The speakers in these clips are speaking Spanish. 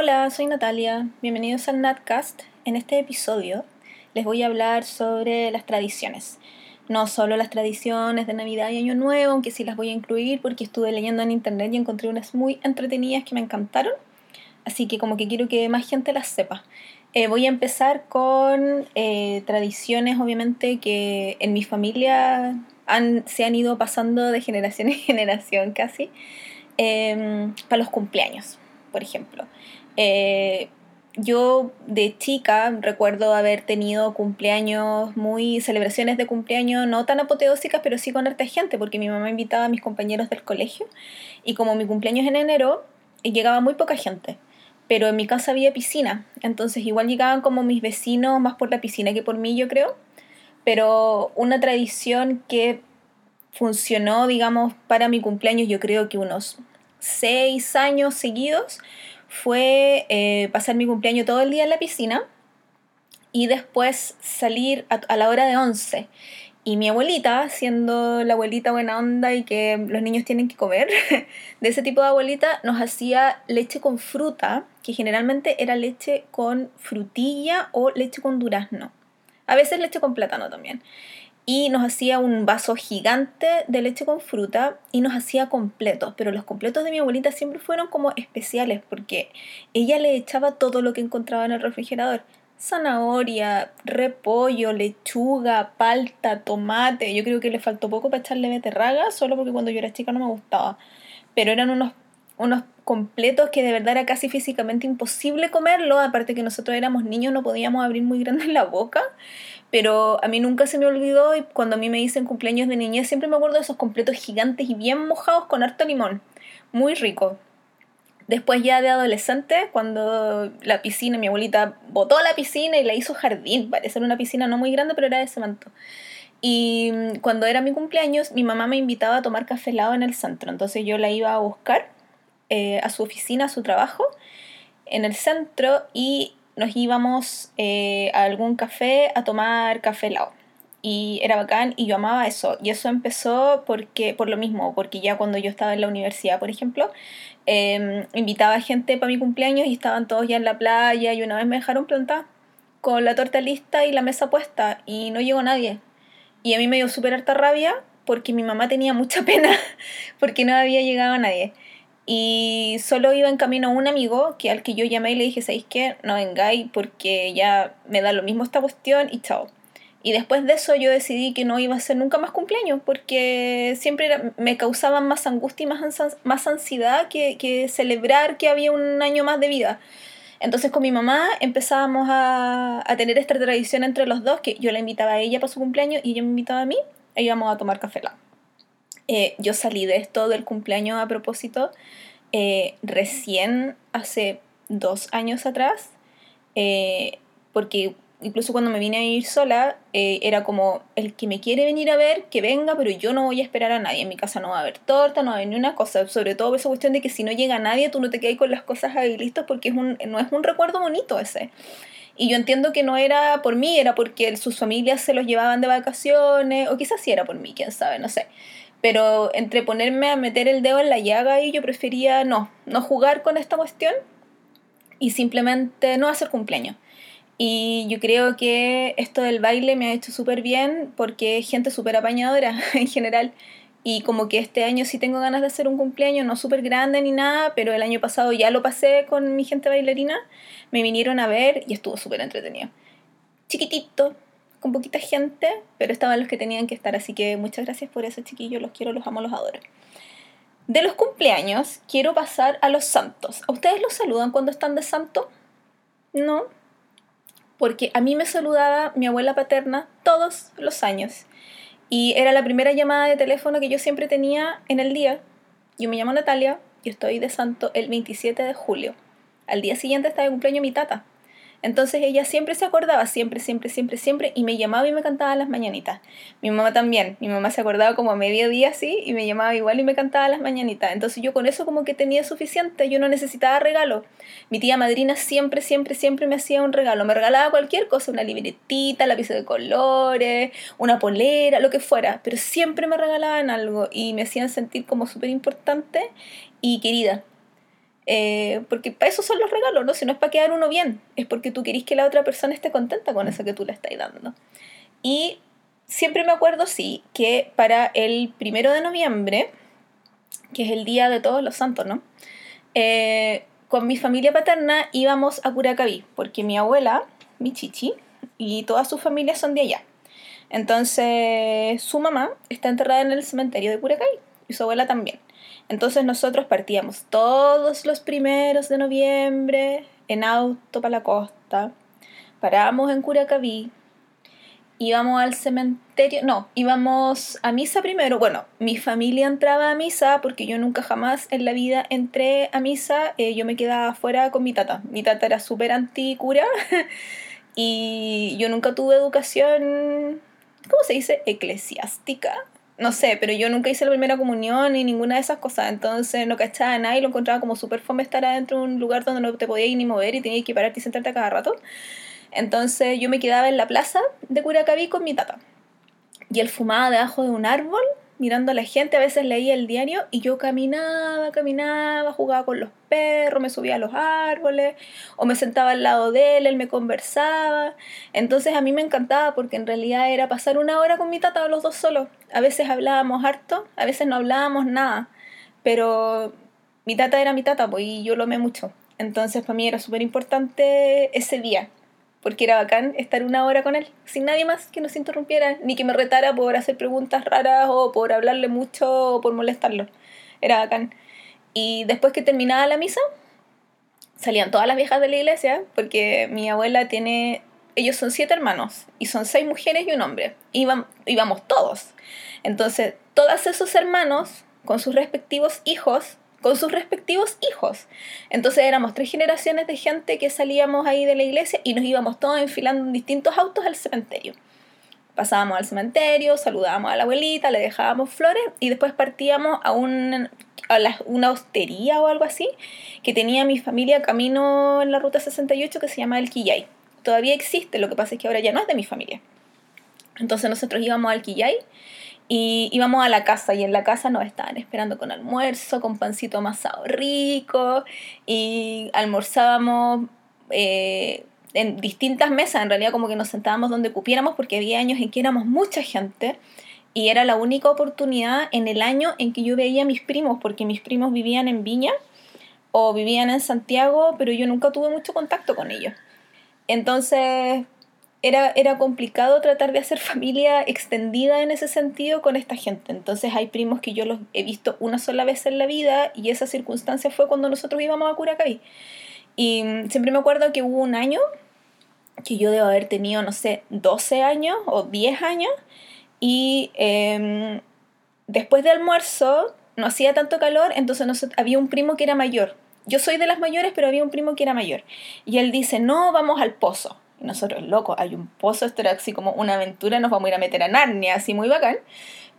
Hola, soy Natalia. Bienvenidos al Natcast. En este episodio les voy a hablar sobre las tradiciones. No solo las tradiciones de Navidad y Año Nuevo, aunque sí las voy a incluir porque estuve leyendo en internet y encontré unas muy entretenidas que me encantaron. Así que como que quiero que más gente las sepa. Eh, voy a empezar con eh, tradiciones, obviamente, que en mi familia se han ido pasando de generación en generación casi, em, para los cumpleaños, por ejemplo. Eh, yo de chica recuerdo haber tenido cumpleaños muy celebraciones de cumpleaños no tan apoteósicas pero sí con harta gente porque mi mamá invitaba a mis compañeros del colegio y como mi cumpleaños en enero llegaba muy poca gente pero en mi casa había piscina entonces igual llegaban como mis vecinos más por la piscina que por mí yo creo pero una tradición que funcionó, digamos, para mi cumpleaños, yo creo que unos seis años seguidos, fue eh, pasar mi cumpleaños todo el día en la piscina y después salir a, la hora de once. Y mi abuelita, siendo la abuelita buena onda y que los niños tienen que comer, de ese tipo de abuelita, nos hacía leche con fruta, que generalmente era leche con frutilla o leche con durazno. A veces leche con plátano también. Y nos hacía un vaso gigante de leche con fruta y nos hacía completos. Pero los completos de mi abuelita siempre fueron como especiales porque ella le echaba todo lo que encontraba en el refrigerador. Zanahoria, repollo, lechuga, palta, tomate. Yo creo que le faltó poco para echarle beterraga, solo porque cuando yo era chica no me gustaba. Pero eran unos unos completos que de verdad era casi físicamente imposible comerlo, aparte que nosotros éramos niños, no podíamos abrir muy grande la boca, pero a mí nunca se me olvidó y cuando a mí me dicen cumpleaños de niñez siempre me acuerdo de esos completos gigantes y bien mojados con harto limón, muy rico. Después ya de adolescente, cuando la piscina, mi abuelita botó la piscina y la hizo jardín, parece una piscina no muy grande, pero era de cemento. Y cuando era mi cumpleaños, mi mamá me invitaba a tomar café helado en el centro, entonces yo la iba a buscar eh, a su oficina, a su trabajo, en el centro y nos íbamos eh, a algún café a tomar café helado. Y era bacán y yo amaba eso. Y eso empezó porque, por lo mismo, porque ya cuando yo estaba en la universidad, por ejemplo, em, invitaba a gente para mi cumpleaños y estaban todos ya en la playa y una vez me dejaron plantar con la torta lista y la mesa puesta y no llegó nadie. Y a mí me dio súper harta rabia porque mi mamá tenía mucha pena porque no había llegado nadie. Y solo iba en camino un amigo que al que yo llamé y le dije, ¿sabéis qué? No vengáis porque ya me da lo mismo esta cuestión y chao. Y después de eso yo decidí que no iba a hacer nunca más cumpleaños porque siempre me causaban más angustia y más, más ansiedad que, que celebrar que había un año más de vida. Entonces con mi mamá empezábamos a, a, tener esta tradición entre los dos, que yo la invitaba a ella para su cumpleaños y ella me invitaba a mí, e íbamos a tomar café. Eh, yo salí de esto del cumpleaños a propósito eh, recién hace dos años atrás, eh, porque incluso cuando me vine a ir sola, era como el que me quiere venir a ver, que venga, pero yo no voy a esperar a nadie. En mi casa no va a haber torta, no va a haber ni una cosa. Sobre todo esa cuestión de que si no llega nadie, tú no te quedas con las cosas ahí listas porque es un, no es un recuerdo bonito ese. Y yo entiendo que no era por mí, era porque sus familias se los llevaban de vacaciones, o quizás sí era por mí, quién sabe, no sé. Pero entre ponerme a meter el dedo en la llaga y yo prefería no, no jugar con esta cuestión y simplemente no hacer cumpleaños. Y yo creo que esto del baile me ha hecho súper bien porque es gente súper apañadora en general. Y como que este año sí tengo ganas de hacer un cumpleaños, no súper grande ni nada, pero el año pasado ya lo pasé con mi gente bailarina. Me vinieron a ver y estuvo súper entretenido. Chiquitito, con poquita gente, pero estaban los que tenían que estar, así que muchas gracias por eso, chiquillos, los quiero, los amo, los adoro. De los cumpleaños, quiero pasar a los santos. ¿A ustedes los saludan cuando están de santo? No. Porque a mí me saludaba mi abuela paterna todos los años. Y era la primera llamada de teléfono que yo siempre tenía en el día. Yo me llamo Natalia y estoy de santo el 27 de julio. Al día siguiente está de cumpleaños mi tata. Entonces ella siempre se acordaba, siempre, siempre, siempre, siempre, y me llamaba y me cantaba las mañanitas. Mi mamá también, mi mamá se acordaba como a mediodía así, y me llamaba igual y me cantaba las mañanitas. Entonces yo con eso como que tenía suficiente, yo no necesitaba regalo. Mi tía madrina siempre, siempre, siempre me hacía un regalo, me regalaba cualquier cosa, una libretita, lápiz de colores, una polera, lo que fuera, pero siempre me regalaban algo y me hacían sentir como súper importante y querida. Eh, porque para eso son los regalos, ¿no? Si no es para quedar uno bien, es porque tú querís que la otra persona esté contenta con eso que tú le estás dando. Y siempre me acuerdo, sí, que para el primero de noviembre, que es el día de todos los santos, ¿no? Eh, con mi familia paterna íbamos a Curacaví, porque mi abuela, mi chichi, y toda su familia son de allá. Entonces, su mamá está enterrada en el cementerio de Curacaví y su abuela también. Entonces nosotros partíamos todos los primeros de noviembre en auto para la costa, parábamos en Curacaví, íbamos al cementerio, no, íbamos a misa primero. Bueno, mi familia entraba a misa porque yo nunca jamás en la vida entré a misa, eh, yo me quedaba afuera con mi tata. Mi tata era súper anticura y yo nunca tuve educación, ¿cómo se dice? Eclesiástica. No sé, pero yo nunca hice la primera comunión ni ninguna de esas cosas, entonces no cachaba nada y lo encontraba como súper fome estar adentro de un lugar donde no te podías ni mover y tenías que pararte y sentarte cada rato. Entonces yo me quedaba en la plaza de Curacaví con mi tata. Y él fumaba debajo de un árbol, mirando a la gente, a veces leía el diario y yo caminaba, caminaba, jugaba con los perros, me subía a los árboles o me sentaba al lado de él, él me conversaba. Entonces a mí me encantaba porque en realidad era pasar una hora con mi tata los dos solos. A veces hablábamos harto, a veces no hablábamos nada, pero mi tata era mi tata pues, y yo lo amé mucho. Entonces para mí era súper importante ese día porque era bacán estar una hora con él, sin nadie más que nos interrumpiera, ni que me retara por hacer preguntas raras o por hablarle mucho o por molestarlo. Era bacán. Y después que terminaba la misa, salían todas las viejas de la iglesia, porque mi abuela tiene, ellos son siete hermanos, y son seis mujeres y un hombre, Iban, íbamos todos. Entonces, todos esos hermanos, con sus respectivos hijos, con sus respectivos hijos. Entonces éramos tres generaciones de gente que salíamos ahí de la iglesia y nos íbamos todos enfilando en distintos autos al cementerio. Pasábamos al cementerio, saludábamos a la abuelita, le dejábamos flores y después partíamos a, un, a una hostería o algo así que tenía mi familia camino en la ruta 68 que se llama El Quillay. Todavía existe, lo que pasa es que ahora ya no es de mi familia. Entonces nosotros íbamos al Quillay y íbamos a la casa y en la casa nos estaban esperando con almuerzo, con pancito amasado rico y almorzábamos eh, en distintas mesas, en realidad como que nos sentábamos donde cupiéramos porque había años en que éramos mucha gente y era la única oportunidad en el año en que yo veía a mis primos porque mis primos vivían en Viña o vivían en Santiago, pero yo nunca tuve mucho contacto con ellos. Entonces era, era complicado tratar de hacer familia extendida en ese sentido con esta gente. Entonces hay primos que yo los he visto una sola vez en la vida y esa circunstancia fue cuando nosotros íbamos a Curacaví. Y mm, siempre me acuerdo que hubo un año que yo debo haber tenido, no sé, 12 años o 10 años y em, después de almuerzo no hacía tanto calor, entonces había un primo que era mayor. Yo soy de las mayores, pero había un primo que era mayor. Y él dice, no, vamos al pozo. Nosotros, loco, hay un pozo, esto era así como una aventura, nos vamos a ir a meter a Narnia, así muy bacán.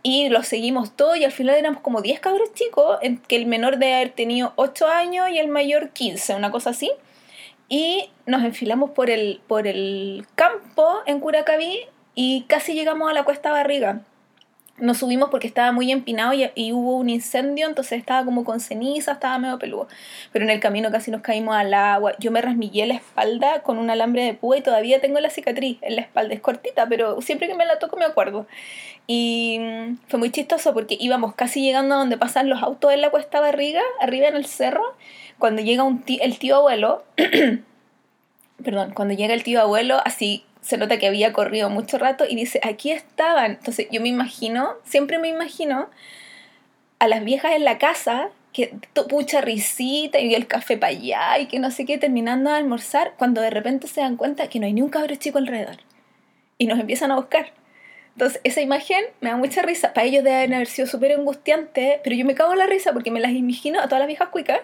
Y lo seguimos todo y al final éramos como 10 cabros chicos, que el menor de haber tenido 8 años y el mayor 15, una cosa así. Y nos enfilamos por el, por el campo en Curacaví y casi llegamos a la Cuesta Barriga nos subimos porque estaba muy empinado y, hubo un incendio, entonces estaba como con ceniza, estaba medio peludo. Pero en el camino casi nos caímos al agua. Yo me rasmillé la espalda con un alambre de púa y todavía tengo la cicatriz en la espalda. Es cortita, pero siempre que me la toco me acuerdo. Y mm, fue muy chistoso porque íbamos casi llegando a donde pasan los autos en la cuesta barriga, arriba en el cerro, cuando llega el tío abuelo. perdón, cuando llega el tío abuelo, así se nota que había corrido mucho rato y dice, aquí estaban. Entonces yo me imagino, siempre me imagino a las viejas en la casa, que mucha risita y el café para allá y que no sé qué, terminando de almorzar, cuando de repente se dan cuenta que no hay ni un cabro chico alrededor. Y nos empiezan a buscar. Entonces, esa imagen me da mucha risa. Para ellos deben haber sido súper angustiante, pero yo me cago en la risa porque me las imagino a todas las viejas cuicas.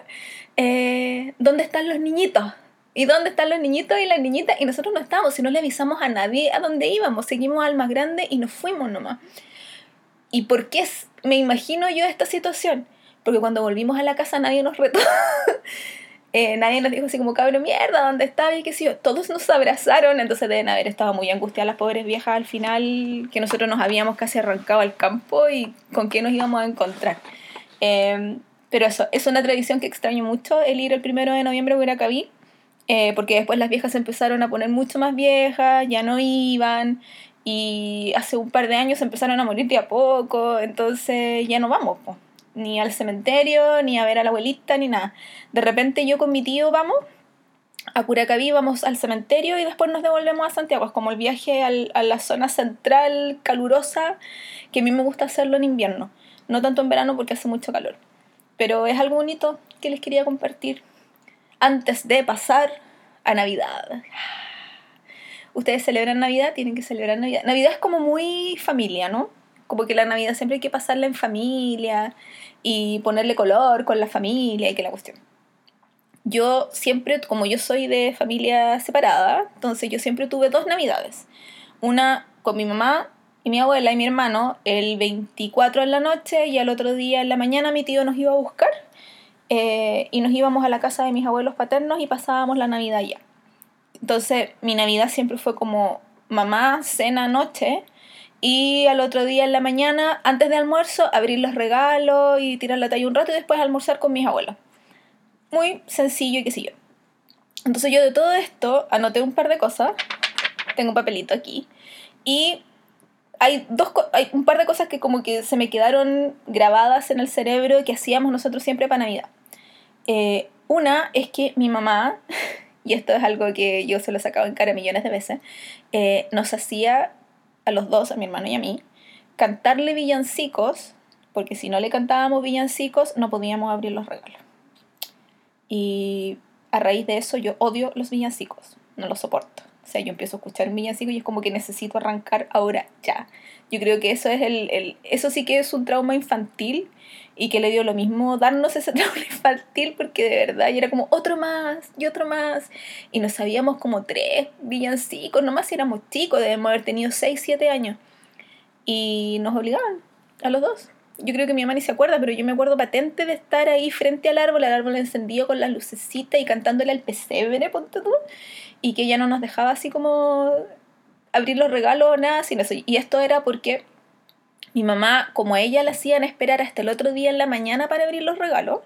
Eh, ¿Dónde están los niñitos? ¿Y dónde están los niñitos y las niñitas? Y nosotros no estábamos, si no le avisamos a nadie a dónde íbamos, seguimos al más grande y nos fuimos nomás. ¿Y por qué me imagino yo esta situación? Porque cuando volvimos a la casa nadie nos retó. Eh, nadie nos dijo así como, cabrón, mierda, ¿dónde estaba? Y qué sé yo. Todos nos abrazaron, entonces deben haber estado muy angustiadas las pobres viejas al final, que nosotros nos habíamos casi arrancado al campo y con qué nos íbamos a encontrar. Eh, Pero eso, es una tradición que extraño mucho, el ir el primero de noviembre a Huiracaví, eh, porque después las viejas se empezaron a poner mucho más viejas, ya no iban, y hace un par de años empezaron a morir de a poco, entonces ya no vamos, ni al cementerio, ni a ver a la abuelita, ni nada. De repente yo con mi tío vamos a Curacaví, vamos al cementerio y después nos devolvemos a Santiago. Es como el viaje al, a la zona central calurosa, que a mí me gusta hacerlo en invierno. No tanto en verano porque hace mucho calor. Pero es algo bonito que les quería compartir antes de pasar a Navidad. Ustedes celebran Navidad, tienen que celebrar Navidad. Navidad es como muy familia, ¿no? Como que la Navidad siempre hay que pasarla en familia y ponerle color con la familia y que la cuestión. Yo siempre, como yo soy de familia separada, entonces yo siempre tuve dos Navidades. Una con mi mamá y mi abuela y mi hermano el 24 en la noche y al otro día en la mañana mi tío nos iba a buscar eh, y nos íbamos a la casa de mis abuelos paternos y pasábamos la Navidad allá. Entonces mi Navidad siempre fue como mamá, cena, noche y al otro día en la mañana, antes de almuerzo, abrir los regalos y tirar la talla un rato y después almorzar con mis abuelos. Muy sencillo y qué sé yo. Entonces yo de todo esto anoté un par de cosas. Tengo un papelito aquí. Y hay, dos, hay un par de cosas que como que se me quedaron grabadas en el cerebro que hacíamos nosotros siempre para Navidad. Eh, una es que mi mamá, y esto es algo que yo se lo he sacado en cara millones de veces, eh, nos hacía a los dos, a mi hermano y a mí, cantarle villancicos, porque si no le cantábamos villancicos no podíamos abrir los regalos. Y a raíz de eso yo odio los villancicos, no los soporto. O sea, yo empiezo a escuchar un villancico y es como que necesito arrancar ahora, ya. Yo creo que eso es el, el, eso sí que es un trauma infantil y que le dio lo mismo darnos ese trauma infantil porque de verdad y era como otro más y otro más y nos sabíamos como tres villancicos, nomás si éramos chicos, debemos haber tenido 6, 7 años y nos obligaban a los dos. Yo creo que mi mamá ni se acuerda, pero yo me acuerdo patente de estar ahí frente al árbol, el árbol encendido con las lucecitas y cantándole al pesebre, ponte tú y que ella no nos dejaba así como abrir los regalos, nada, sin eso. Y esto era porque mi mamá, como ella la hacían esperar hasta el otro día en la mañana para abrir los regalos,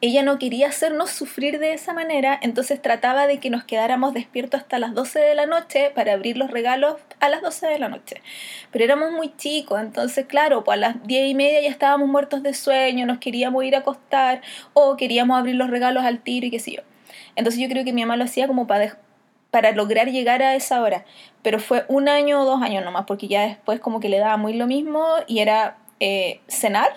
ella no quería hacernos sufrir de esa manera, entonces trataba de que nos quedáramos despiertos hasta las 12 de la noche para abrir los regalos a las 12 de la noche. Pero éramos muy chicos, entonces claro, pues a las 10 y media ya estábamos muertos de sueño, nos queríamos ir a acostar o queríamos abrir los regalos al tiro y qué sé yo. Entonces yo creo que mi mamá lo hacía como para para lograr llegar a esa hora. Pero fue un año o dos años nomás, porque ya después como que le daba muy lo mismo y era eh, cenar.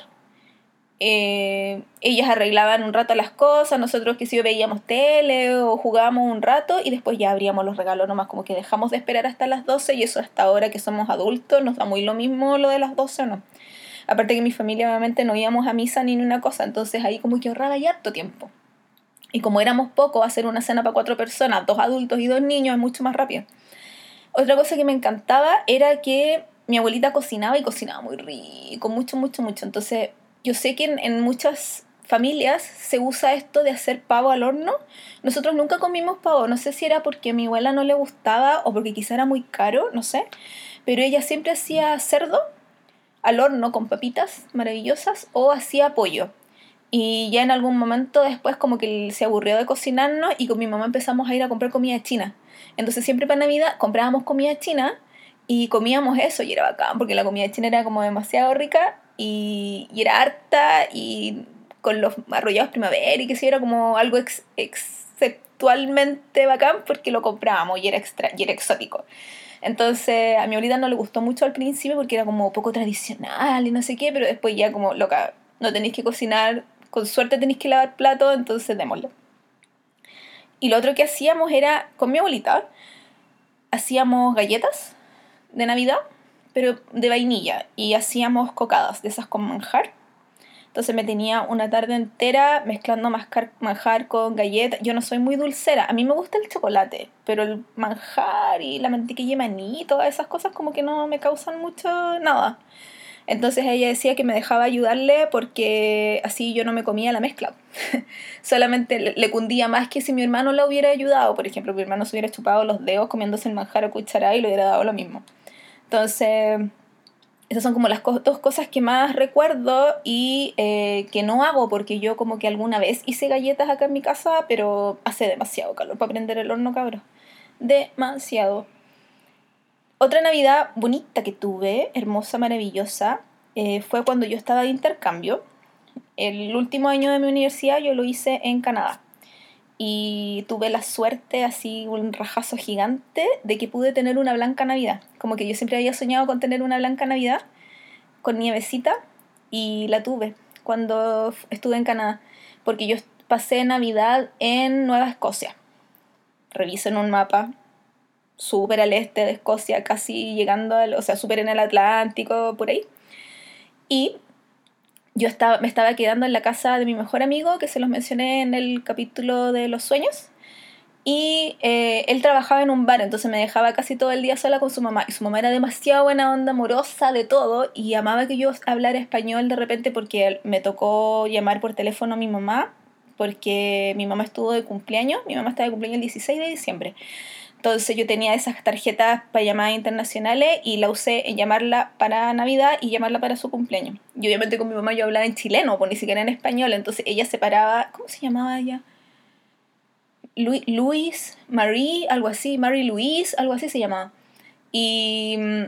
Eh, ellas arreglaban un rato las cosas, nosotros que si veíamos tele o jugábamos un rato y después ya abríamos los regalos nomás, como que dejamos de esperar hasta las 12 y eso hasta ahora que somos adultos nos da muy lo mismo lo de las 12 o no. Aparte que mi familia obviamente no íbamos a misa ni una cosa, entonces ahí como que ahorraba ya harto tiempo. Y como éramos pocos, hacer una cena para cuatro personas, dos adultos y dos niños, es mucho más rápido. Otra cosa que me encantaba era que mi abuelita cocinaba y cocinaba muy rico, mucho, mucho, mucho. Entonces, yo sé que en, muchas familias se usa esto de hacer pavo al horno. Nosotros nunca comimos pavo, no sé si era porque a mi abuela no le gustaba o porque quizá era muy caro, no sé. Pero ella siempre hacía cerdo al horno con papitas maravillosas o hacía pollo. Y ya en algún momento después como que se aburrió de cocinarnos y con mi mamá empezamos a ir a comprar comida china. Entonces siempre para Navidad comprábamos comida china y comíamos eso y era bacán porque la comida china era como demasiado rica y, era harta y con los arrollados primavera y que sí era como algo ex, exceptualmente bacán porque lo comprábamos y era, extra, y era exótico. Entonces a mi abuelita no le gustó mucho al principio porque era como poco tradicional y no sé qué, pero después ya como loca, no tenéis que cocinar con suerte tenéis que lavar plato, entonces démoslo. Y lo otro que hacíamos era, con mi abuelita, hacíamos galletas de Navidad, pero de vainilla, y hacíamos cocadas de esas con manjar. Entonces me tenía una tarde entera mezclando manjar con galletas. Yo no soy muy dulcera. A mí me gusta el chocolate, pero el manjar y la mantequilla y maní, todas esas cosas como que no me causan mucho nada. Entonces ella decía que me dejaba ayudarle porque así yo no me comía la mezcla. Solamente le, cundía más que si mi hermano la hubiera ayudado. Por ejemplo, mi hermano se hubiera chupado los dedos comiéndose el manjar o cucharada y le hubiera dado lo mismo. Entonces, Esas son como las dos cosas que más recuerdo y eh, que no hago porque yo como que alguna vez hice galletas acá en mi casa, pero hace demasiado calor para prender el horno, cabrón. Demasiado. Otra Navidad bonita que tuve, hermosa, maravillosa, eh, fue cuando yo estaba de intercambio. El último año de mi universidad yo lo hice en Canadá y tuve la suerte, así un rajazo gigante, de que pude tener una blanca Navidad. Como que yo siempre había soñado con tener una blanca Navidad con nievecita y la tuve cuando estuve en Canadá, porque yo pasé Navidad en Nueva Escocia. en un mapa, súper al este de Escocia, casi llegando, al, o sea, súper en el Atlántico, por ahí. Y yo estaba, me estaba quedando en la casa de mi mejor amigo, que se los mencioné en el capítulo de los sueños. Y eh, él trabajaba en un bar, entonces me dejaba casi todo el día sola con su mamá. Y su mamá era demasiado buena onda, amorosa de todo. Y amaba que yo hablara español de repente porque me tocó llamar por teléfono a mi mamá. Porque mi mamá estuvo de cumpleaños. Mi mamá estaba de cumpleaños el 16 de diciembre. Entonces yo tenía esas tarjetas para llamadas internacionales y la usé en llamarla para Navidad y llamarla para su cumpleaños. Y obviamente con mi mamá yo hablaba en chileno, pues ni siquiera en español. Entonces ella se paraba, ¿cómo se llamaba ella? Luis, Marie, algo así, Marie Louise, algo así se llamaba. Y mm,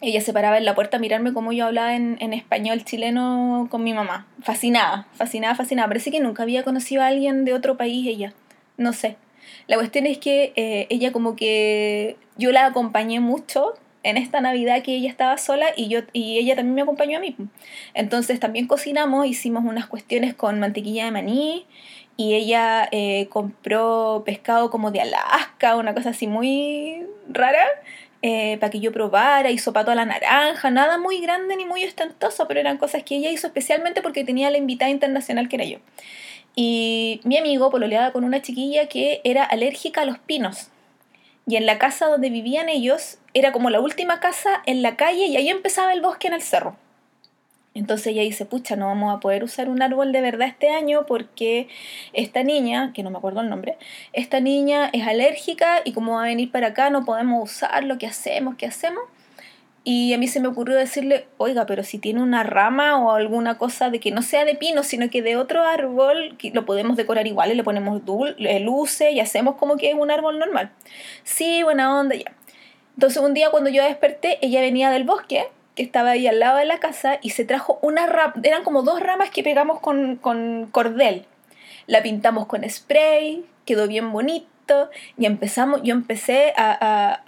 ella se paraba en la puerta a mirarme como yo hablaba en, en, español chileno con mi mamá. Fascinada, fascinada, fascinada. Parece que nunca había conocido a alguien de otro país ella. No sé. La cuestión es que eh, ella como que yo la acompañé mucho en esta Navidad que ella estaba sola y, yo, y ella también me acompañó a mí. Entonces también cocinamos, hicimos unas cuestiones con mantequilla de maní y ella eh, compró pescado como de Alaska, una cosa así muy rara. Eh, para que yo probara, hizo pato a la naranja, nada muy grande ni muy ostentoso, pero eran cosas que ella hizo especialmente porque tenía la invitada internacional que era yo. Y mi amigo pololeaba con una chiquilla que era alérgica a los pinos. Y en la casa donde vivían ellos era como la última casa en la calle y ahí empezaba el bosque en el cerro. Entonces ella dice, pucha, no vamos a poder usar un árbol de verdad este año porque esta niña, que no me acuerdo el nombre, esta niña es alérgica y como va a venir para acá no podemos usarlo, ¿qué hacemos? ¿Qué hacemos? Y a mí se me ocurrió decirle, oiga, pero si tiene una rama o alguna cosa de que no sea de pino, sino que de otro árbol, lo podemos decorar igual y le ponemos luces y hacemos como que es un árbol normal. Sí, buena onda, ya. Entonces un día cuando yo desperté, ella venía del bosque, que estaba ahí al lado de la casa, y se trajo una rama, eran como dos ramas que pegamos con, con cordel. La pintamos con spray, quedó bien bonito, y empezamos, yo empecé a, a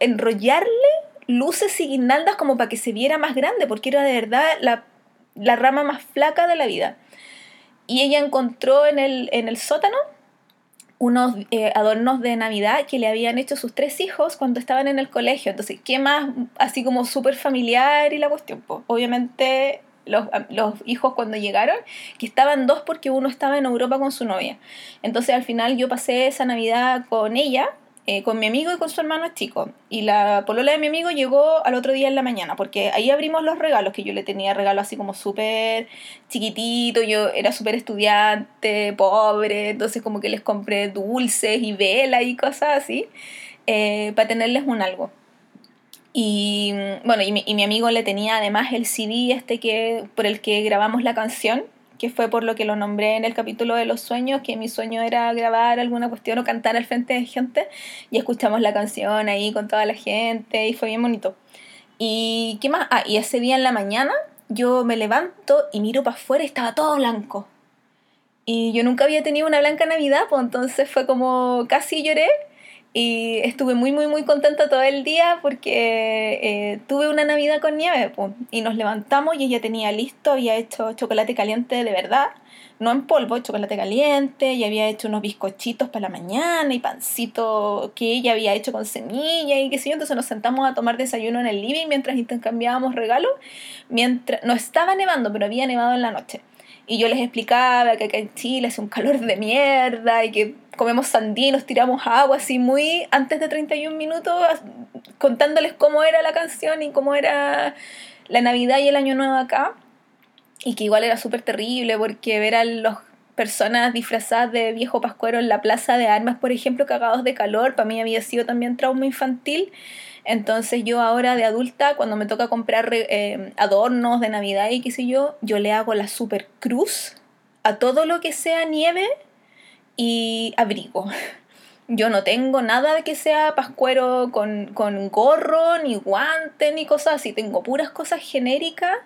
enrollarle luces y guirnaldas como para que se viera más grande, porque era de verdad la, rama más flaca de la vida. Y ella encontró en el, en el sótano unos eh, adornos de Navidad que le habían hecho sus tres hijos cuando estaban en el colegio. Entonces, ¿qué más? Así como súper familiar y la cuestión. obviamente los, los, hijos cuando llegaron, que estaban dos porque uno estaba en Europa con su novia. Entonces al final yo pasé esa Navidad con ella eh, con mi amigo y con su hermano chico. Y la polola de mi amigo llegó al otro día en la mañana, porque ahí abrimos los regalos, que yo le tenía regalos así como súper chiquitito, yo era súper estudiante, pobre, entonces como que les compré dulces y velas y cosas así, eh, para tenerles un algo. Y bueno, y mi, y mi amigo le tenía además el CD este que, por el que grabamos la canción, que fue por lo que lo nombré en el capítulo de los sueños, que mi sueño era grabar alguna cuestión o cantar al frente de gente, y escuchamos la canción ahí con toda la gente, y fue bien bonito. ¿Y qué más? Ah, y ese día en la mañana yo me levanto y miro para afuera y estaba todo blanco. Y yo nunca había tenido una blanca Navidad, pues entonces fue como casi lloré y estuve muy, muy, muy contenta todo el día porque eh, tuve una Navidad con nieve. y nos levantamos y ella tenía listo, había hecho chocolate caliente de verdad, no en polvo, chocolate caliente, y había hecho unos bizcochitos para la mañana y pancito que ella había hecho con semilla y qué sé yo. Entonces nos sentamos a tomar desayuno en el living mientras intercambiábamos regalos. Mientras, no estaba nevando, pero había nevado en la noche. Y yo les explicaba que acá en Chile hace un calor de mierda y que comemos sandinos, tiramos agua, así muy antes de 31 minutos, contándoles cómo era la canción y cómo era la Navidad y el Año Nuevo acá. Y que igual era súper terrible porque ver a los personas disfrazadas de viejo pascuero en la plaza de armas, por ejemplo, cagados de calor. Para mí había sido también trauma infantil. Entonces yo ahora de adulta, cuando me toca comprar eh, adornos de Navidad y qué sé yo, yo le hago la super cruz a todo lo que sea nieve y abrigo. Yo no tengo nada de que sea pascuero con, con gorro, ni guante, ni cosas así. Tengo puras cosas genéricas,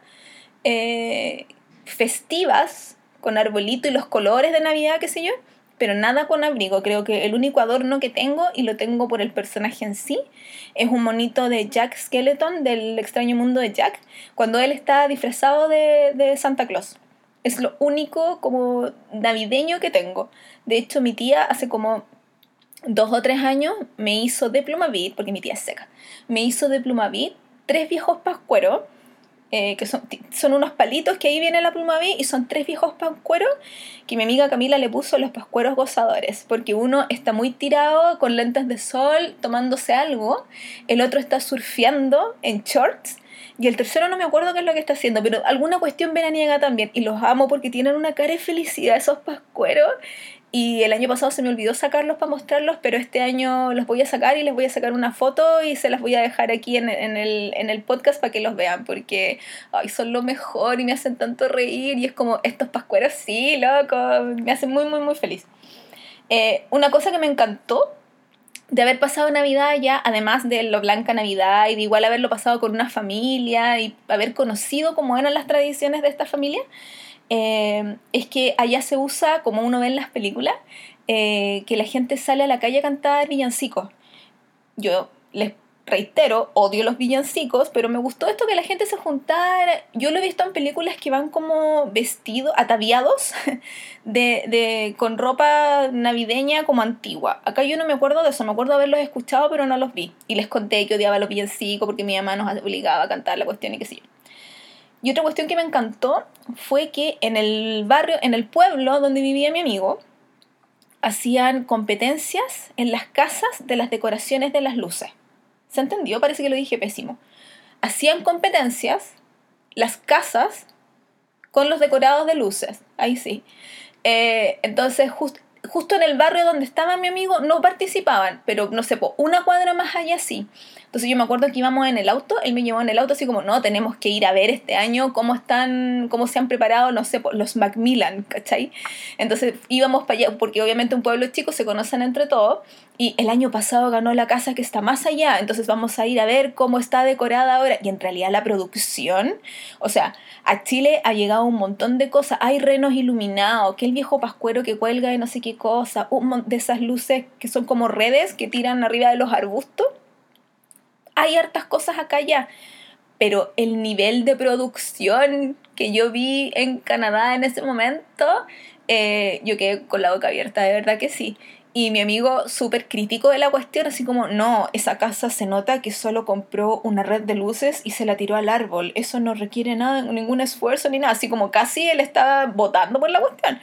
eh, festivas, con arbolito y los colores de Navidad, qué sé yo, pero nada con abrigo. Creo que el único adorno que tengo, y lo tengo por el personaje en sí, es un monito de Jack Skeleton del extraño mundo de Jack, cuando él está disfrazado de, de Santa Claus. Es lo único como navideño que tengo. De hecho, mi tía hace como dos o tres años me hizo de plumavit, porque mi tía es seca, me hizo de plumavit tres viejos pascueros, eh, que son, son, unos palitos que ahí viene la plumavit y son tres viejos pascueros que mi amiga Camila le puso los pascueros gozadores, porque uno está muy tirado con lentes de sol tomándose algo, el otro está surfeando en shorts y el tercero no me acuerdo qué es lo que está haciendo, pero alguna cuestión veraniega también. Y los amo porque tienen una cara de felicidad esos pascueros y el año pasado se me olvidó sacarlos para mostrarlos, pero este año los voy a sacar y les voy a sacar una foto y se las voy a dejar aquí en, el, podcast para que los vean, porque ay, son lo mejor y me hacen tanto reír y es como estos pascueros, sí, loco, me hacen muy, muy, muy feliz. Eh, una cosa que me encantó de haber pasado Navidad ya, además de lo blanca Navidad y de igual haberlo pasado con una familia y haber conocido cómo eran las tradiciones de esta familia, eh, es que allá se usa, como uno ve en las películas, eh, que la gente sale a la calle cantar villancicos. Yo les reitero, odio los villancicos, pero me gustó esto que la gente se juntara. Yo lo he visto en películas que van como vestidos, ataviados, de, de, con ropa navideña como antigua. Acá yo no me acuerdo de eso, me acuerdo haberlos escuchado, pero no los vi. Y les conté que odiaba los villancicos porque mi mamá nos obligaba a cantar la cuestión y qué sé yo. Y otra cuestión que me encantó fue que en el barrio, en el pueblo donde vivía mi amigo, hacían competencias en las casas de las decoraciones de las luces. ¿Se entendió? Parece que lo dije pésimo. Hacían competencias las casas con los decorados de luces. Ahí sí. Eh, entonces, justo en el barrio donde estaba mi amigo no participaban, pero no sé, una cuadra más allá sí. Entonces yo me acuerdo que íbamos en el auto, él me llevó en el auto así como, no, tenemos que ir a ver este año cómo están, cómo se han preparado, no sé, los Macmillan, ¿cachai? Entonces íbamos para allá, porque obviamente un pueblo chico se conocen entre todos, y el año pasado ganó la casa que está más allá, entonces vamos a ir a ver cómo está decorada ahora, y en realidad la producción, o sea, a Chile ha llegado un montón de cosas, hay renos iluminados, que el viejo pascuero que cuelga de no sé qué cosa, un de esas luces que son como redes que tiran arriba de los arbustos hay hartas cosas acá ya, pero el nivel de producción que yo vi en Canadá en ese momento, eh, yo quedé con la boca abierta, de verdad que sí. Y mi amigo súper crítico de la cuestión, así como, no, esa casa se nota que solo compró una red de luces y se la tiró al árbol. Eso no requiere nada, ningún esfuerzo ni nada. Así como casi él estaba votando por la cuestión.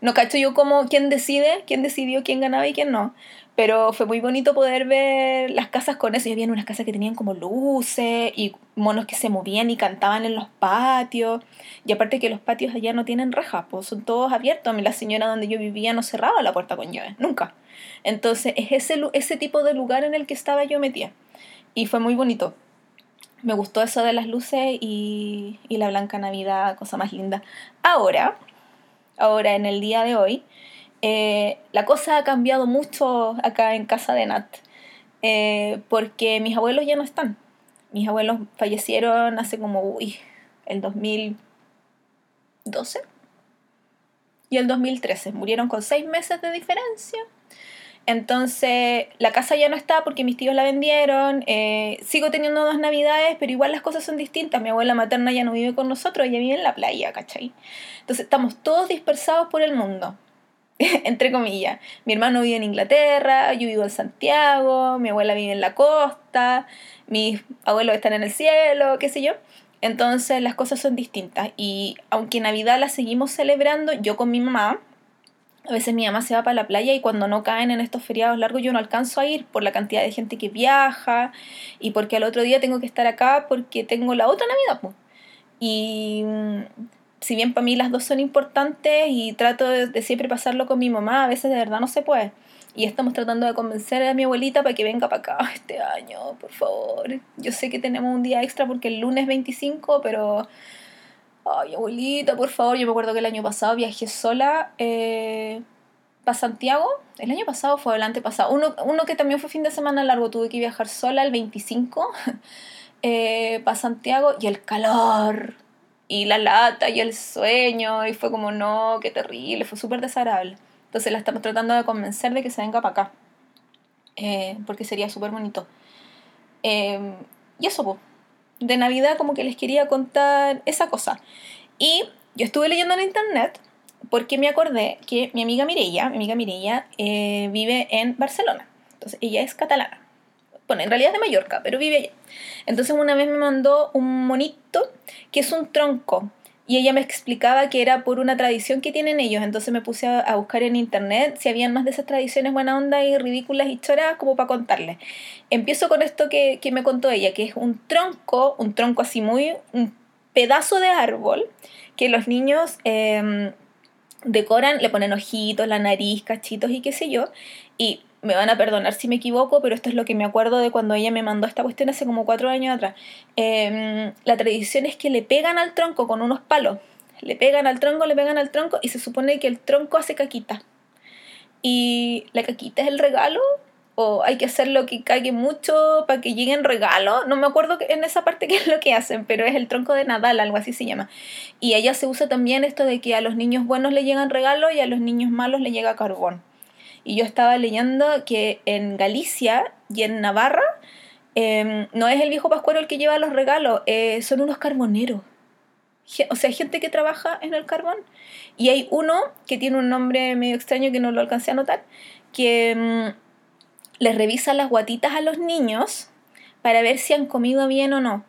No cacho yo como quién decide, quién decidió quién ganaba y quién no. Pero fue muy bonito poder ver las casas con eso. Y había unas casas que tenían como luces y monos que se movían y cantaban en los patios. Y aparte que los patios allá no tienen rejas, pues son todos abiertos. A mí la señora donde yo vivía no cerraba la puerta con llave, nunca. Entonces es ese, ese tipo de lugar en el que estaba yo metida. Y fue muy bonito. Me gustó eso de las luces y, y la blanca Navidad, cosa más linda. Ahora, ahora en el día de hoy, eh, la cosa ha cambiado mucho acá en casa de Nat, eh, porque mis abuelos ya no están. Mis abuelos fallecieron hace como, uy, el 2012 y el 2013. Murieron con seis meses de diferencia. Entonces, la casa ya no está porque mis tíos la vendieron. Eh, sigo teniendo dos navidades, pero igual las cosas son distintas. Mi abuela materna ya no vive con nosotros, ella vive en la playa, ¿cachai? Entonces, estamos todos dispersados por el mundo. entre comillas. Mi hermano vive en Inglaterra, yo vivo en Santiago, mi abuela vive en la costa, mis abuelos están en el cielo, qué sé yo. Entonces las cosas son distintas y aunque Navidad la seguimos celebrando, yo con mi mamá, a veces mi mamá se va para la playa y cuando no caen en estos feriados largos yo no alcanzo a ir por la cantidad de gente que viaja y porque al otro día tengo que estar acá porque tengo la otra Navidad. Y si bien para mí las dos son importantes y trato de, siempre pasarlo con mi mamá, a veces de verdad no se puede. Y estamos tratando de convencer a mi abuelita para que venga para acá este año, por favor. Yo sé que tenemos un día extra porque el lunes 25, pero... Ay, abuelita, por favor. Yo me acuerdo que el año pasado viajé sola eh, para Santiago. El año pasado fue el antepasado. Uno, uno que también fue fin de semana largo. Tuve que viajar sola el 25 eh, para Santiago. Y el calor y la lata y el sueño y fue como no, qué terrible, fue súper desagradable. Entonces la estamos tratando de convencer de que se venga para acá, eh, porque sería súper bonito. Eh, y eso, pues, de Navidad como que les quería contar esa cosa. Y yo estuve leyendo en internet porque me acordé que mi amiga Mireia, mi amiga Mireia, eh, vive en Barcelona. Entonces ella es catalana en realidad es de Mallorca, pero vive allá. Entonces una vez me mandó un monito que es un tronco y ella me explicaba que era por una tradición que tienen ellos. Entonces me puse a, buscar en internet si habían más de esas tradiciones buena onda y ridículas y choras como para contarles. Empiezo con esto que, que me contó ella, que es un tronco, un tronco así muy, un pedazo de árbol que los niños em, decoran, le ponen ojitos, la nariz, cachitos y qué sé yo. Y me van a perdonar si me equivoco, pero esto es lo que me acuerdo de cuando ella me mandó esta cuestión hace como cuatro años atrás. Em, la tradición es que le pegan al tronco con unos palos. Le pegan al tronco, le pegan al tronco y se supone que el tronco hace caquita. Y la caquita es el regalo o hay que hacerlo que caiga mucho para que lleguen regalos. No me acuerdo en esa parte qué es lo que hacen, pero es el tronco de Nadal, algo así se llama. Y allá se usa también esto de que a los niños buenos le llegan regalos y a los niños malos le llega carbón. Y yo estaba leyendo que en Galicia y en Navarra em, no es el viejo pascuero el que lleva los regalos, eh, son unos carboneros. O sea, gente que trabaja en el carbón. Y hay uno que tiene un nombre medio extraño que no lo alcancé a notar, que em, les revisa las guatitas a los niños para ver si han comido bien o no.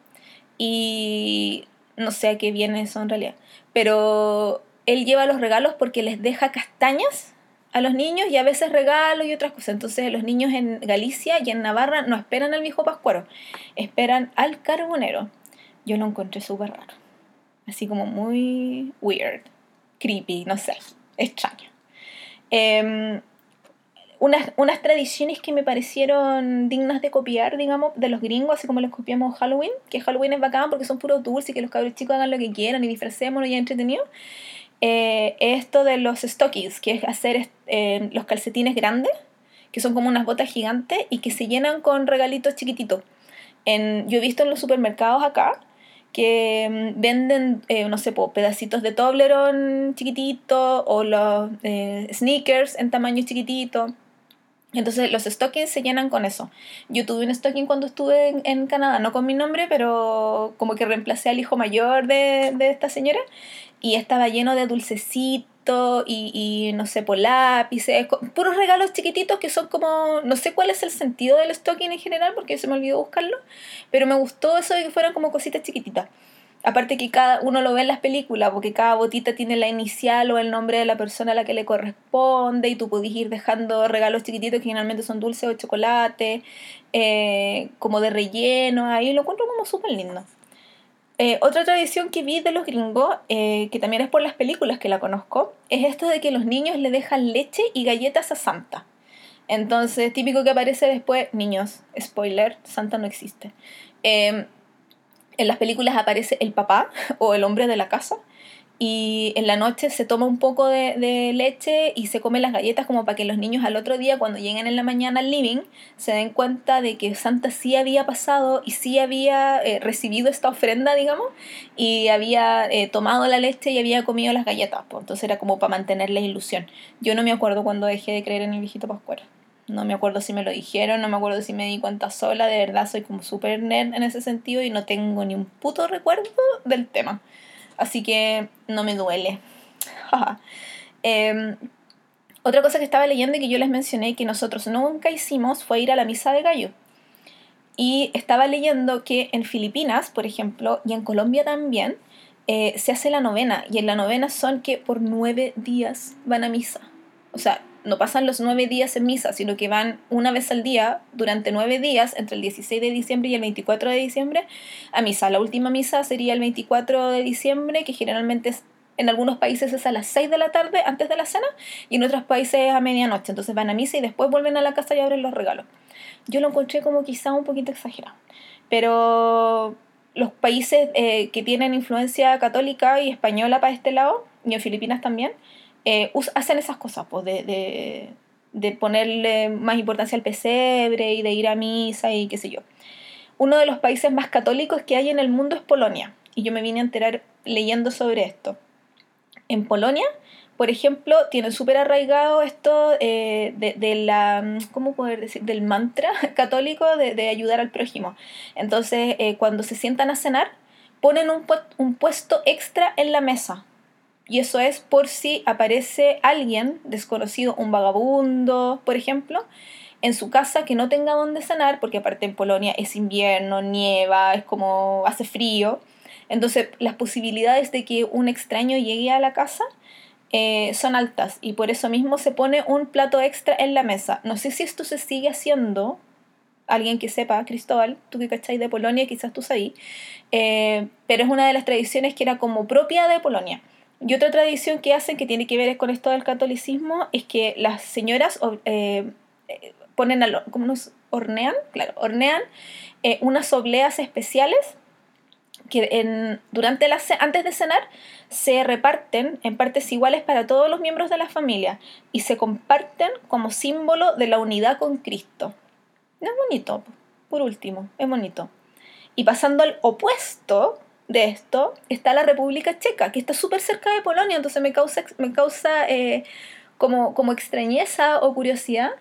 Y no sé a qué viene eso en realidad. Pero él lleva los regalos porque les deja castañas a los niños y a veces regalos y otras cosas. Entonces los niños en Galicia y en Navarra no esperan al viejo pascuero, esperan al carbonero. Yo lo encontré súper raro. Así como muy weird, creepy, no sé, extraño. Em, unas, unas, tradiciones que me parecieron dignas de copiar, digamos, de los gringos, así como los copiamos Halloween, que Halloween es bacán porque son puros dulces y que los cabros chicos hagan lo que quieran y disfracémonos y entretenido eh, esto de los stockings, que es hacer eh, los calcetines grandes, que son como unas botas gigantes y que se llenan con regalitos chiquititos. Yo he visto en los supermercados acá que mm, venden, eh, no sé, pedacitos de Toblerone chiquititos o los eh, sneakers en tamaño chiquitito. Entonces los stockings se llenan con eso. Yo tuve un stocking cuando estuve en, Canadá, no con mi nombre, pero como que reemplacé al hijo mayor de, de esta señora y estaba lleno de dulcecitos y, y, no sé, por lápices, puros regalos chiquititos que son como, no sé cuál es el sentido del stocking en general porque se me olvidó buscarlo, pero me gustó eso de que fueran como cositas chiquititas. Aparte que cada uno lo ve en las películas, porque cada botita tiene la inicial o el nombre de la persona a la que le corresponde y tú puedes ir dejando regalos chiquititos que generalmente son dulces o chocolate, eh, como de relleno, ahí lo encuentro como súper lindo. Eh, otra tradición que vi de los gringos, eh, que también es por las películas que la conozco, es esto de que los niños le dejan leche y galletas a Santa. Entonces, típico que aparece después, niños, spoiler, Santa no existe. En las películas aparece el papá o el hombre de la casa y en la noche se toma un poco de, leche y se come las galletas como para que los niños al otro día cuando lleguen en la mañana al living se den cuenta de que Santa sí había pasado y sí había eh, recibido esta ofrenda, digamos, y había eh, tomado la leche y había comido las galletas. Pues, entonces era como para mantener la ilusión. Yo no me acuerdo cuando dejé de creer en el viejito Pascuero. No me acuerdo si me lo dijeron, no me acuerdo si me di cuenta sola, de verdad soy como súper nerd en ese sentido y no tengo ni un puto recuerdo del tema. Así que no me duele. Em, otra cosa que estaba leyendo y que yo les mencioné que nosotros nunca hicimos fue ir a la misa de gallo. Y estaba leyendo que en Filipinas, por ejemplo, y en Colombia también, eh, se hace la novena. Y en la novena son que por nueve días van a misa. O sea, no pasan los nueve días en misa, sino que van una vez al día durante nueve días, entre el 16 de diciembre y el 24 de diciembre, a misa. La última misa sería el 24 de diciembre, que generalmente En algunos países es a las 6 de la tarde antes de la cena y en otros países es a medianoche. Entonces van a misa y después vuelven a la casa y abren los regalos. Yo lo encontré como quizá un poquito exagerado. Pero los países eh, que tienen influencia católica y española para este lado, y Filipinas también, eh, hacen esas cosas, pues, de, de, ponerle más importancia al pesebre y de ir a misa y qué sé yo. Uno de los países más católicos que hay en el mundo es Polonia, y yo me vine a enterar leyendo sobre esto. En Polonia, por ejemplo, tienen súper arraigado esto eh, de, la, ¿cómo poder decir? Del mantra católico de, ayudar al prójimo. Entonces, eh, cuando se sientan a cenar, ponen un, un puesto extra en la mesa. Y eso es por si aparece alguien desconocido, un vagabundo, por ejemplo, en su casa que no tenga dónde cenar, porque aparte en Polonia es invierno, nieva, es como hace frío. Entonces las posibilidades de que un extraño llegue a la casa eh, son altas y por eso mismo se pone un plato extra en la mesa. No sé si esto se sigue haciendo, alguien que sepa, Cristóbal, tú que cacháis de Polonia, quizás tú sabes, eh, pero es una de las tradiciones que era como propia de Polonia. Y otra tradición que hacen que tiene que ver con esto del catolicismo es que las señoras eh, ponen, a como nos hornean, claro, hornean unas obleas especiales que durante la, antes de cenar se reparten en partes iguales para todos los miembros de la familia y se comparten como símbolo de la unidad con Cristo. Es bonito, por último, es bonito. Y pasando al opuesto de esto, está la República Checa, que está súper cerca de Polonia, entonces me causa, me causa eh, como, como extrañeza o curiosidad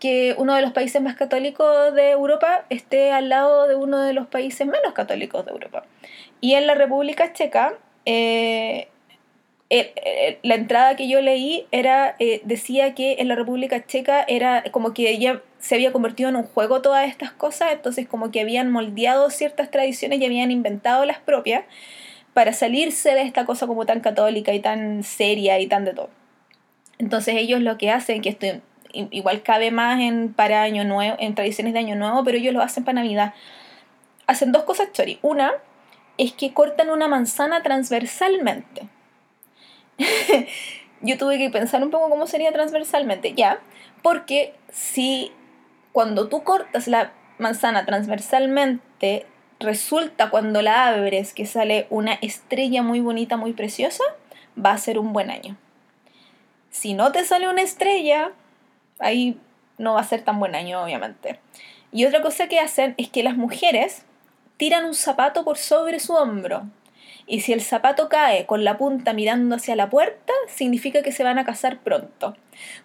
que uno de los países más católicos de Europa esté al lado de uno de los países menos católicos de Europa. Y en la República Checa, eh, la entrada que yo leí era eh, decía que en la República Checa era como que se había convertido en un juego todas estas cosas, entonces como que habían moldeado ciertas tradiciones y habían inventado las propias para salirse de esta cosa como tan católica y tan seria y tan de todo. Entonces ellos lo que hacen, que esto igual cabe más en para año nuevo, en tradiciones de año nuevo, pero ellos lo hacen para Navidad. Hacen dos cosas chori. Una es que cortan una manzana transversalmente. Yo tuve que pensar un poco cómo sería transversalmente, ya, porque si cuando tú cortas la manzana transversalmente resulta cuando la abres que sale una estrella muy bonita, muy preciosa, va a ser un buen año. Si no te sale una estrella, ahí no va a ser tan buen año, obviamente. Y otra cosa que hacen es que las mujeres tiran un zapato por sobre su hombro. Y si el zapato cae con la punta mirando hacia la puerta, significa que se van a casar pronto.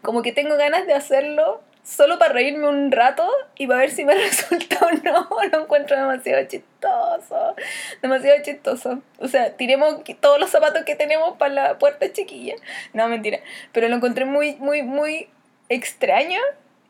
Como que tengo ganas de hacerlo solo para reírme un rato y para ver si me resulta o no. Lo encuentro demasiado chistoso. Demasiado chistoso. O sea, tiremos todos los zapatos que tenemos para la puerta chiquilla. No, mentira. Pero lo encontré muy, muy, muy extraño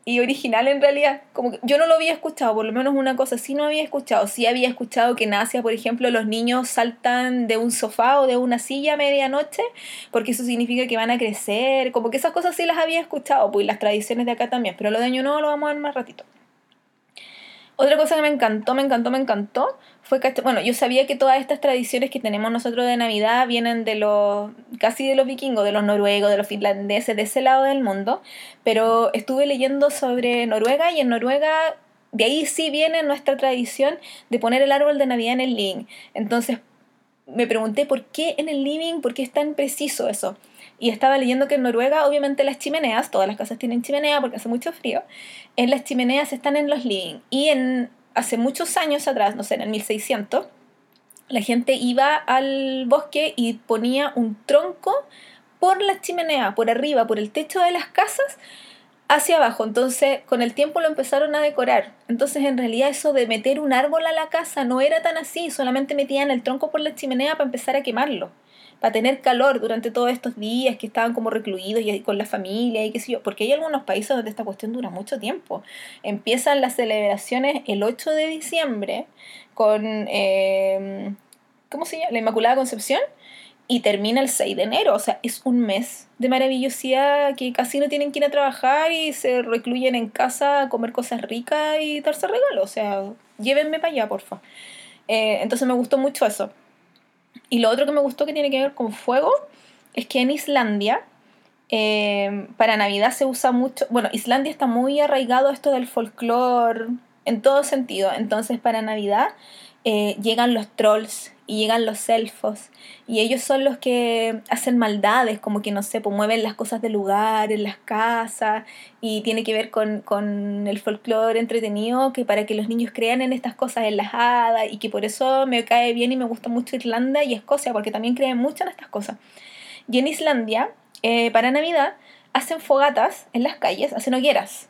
y original en realidad. Como que yo no lo había escuchado, por lo menos una cosa sí no había escuchado. Sí había escuchado que en Asia, por ejemplo, los niños saltan de un sofá o de una silla a medianoche, porque eso significa que van a crecer. Como que esas cosas sí las había escuchado, pues las tradiciones de acá también. Pero lo de Año Nuevo lo vamos a ver más ratito. Otra cosa que me encantó, me encantó, me encantó fue que, bueno, yo sabía que todas estas tradiciones que tenemos nosotros de Navidad vienen de los, casi de los vikingos, de los noruegos, de los finlandeses, de ese lado del mundo, pero estuve leyendo sobre Noruega y en Noruega de ahí sí viene nuestra tradición de poner el árbol de Navidad en el living. Entonces me pregunté por qué en el living, por qué es tan preciso eso. Y estaba leyendo que en Noruega, obviamente, las chimeneas, todas las casas tienen chimenea porque hace mucho frío, en las chimeneas están en los living. Y en, hace muchos años atrás, no sé, en el 1600, la gente iba al bosque y ponía un tronco por la chimenea, por arriba, por el techo de las casas, hacia abajo. Entonces, con el tiempo lo empezaron a decorar. Entonces, en realidad, eso de meter un árbol a la casa no era tan así, solamente metían el tronco por la chimenea para empezar a quemarlo para tener calor durante todos estos días que estaban como recluidos y con la familia y qué sé yo, porque hay algunos países donde esta cuestión dura mucho tiempo. Empiezan las celebraciones el 8 de diciembre con, eh, ¿cómo se llama? La Inmaculada Concepción y termina el 6 de enero, o sea, es un mes de maravillosidad que casi no tienen que ir a trabajar y se recluyen en casa a comer cosas ricas y darse regalos, o sea, llévenme para allá, porfa. Eh, entonces me gustó mucho eso. Y lo otro que me gustó que tiene que ver con fuego es que en Islandia, eh, para Navidad se usa mucho, bueno, Islandia está muy arraigado esto del folclore en todo sentido, entonces para Navidad eh, llegan los trolls y llegan los elfos y ellos son los que hacen maldades, como que no sé, pues mueven las cosas del lugar, en las casas y tiene que ver con, con el folclore entretenido que para que los niños crean en estas cosas en las hadas y que por eso me cae bien y me gusta mucho Irlanda y Escocia porque también creen mucho en estas cosas. Y en Islandia, eh, para Navidad, hacen fogatas en las calles, hacen hogueras.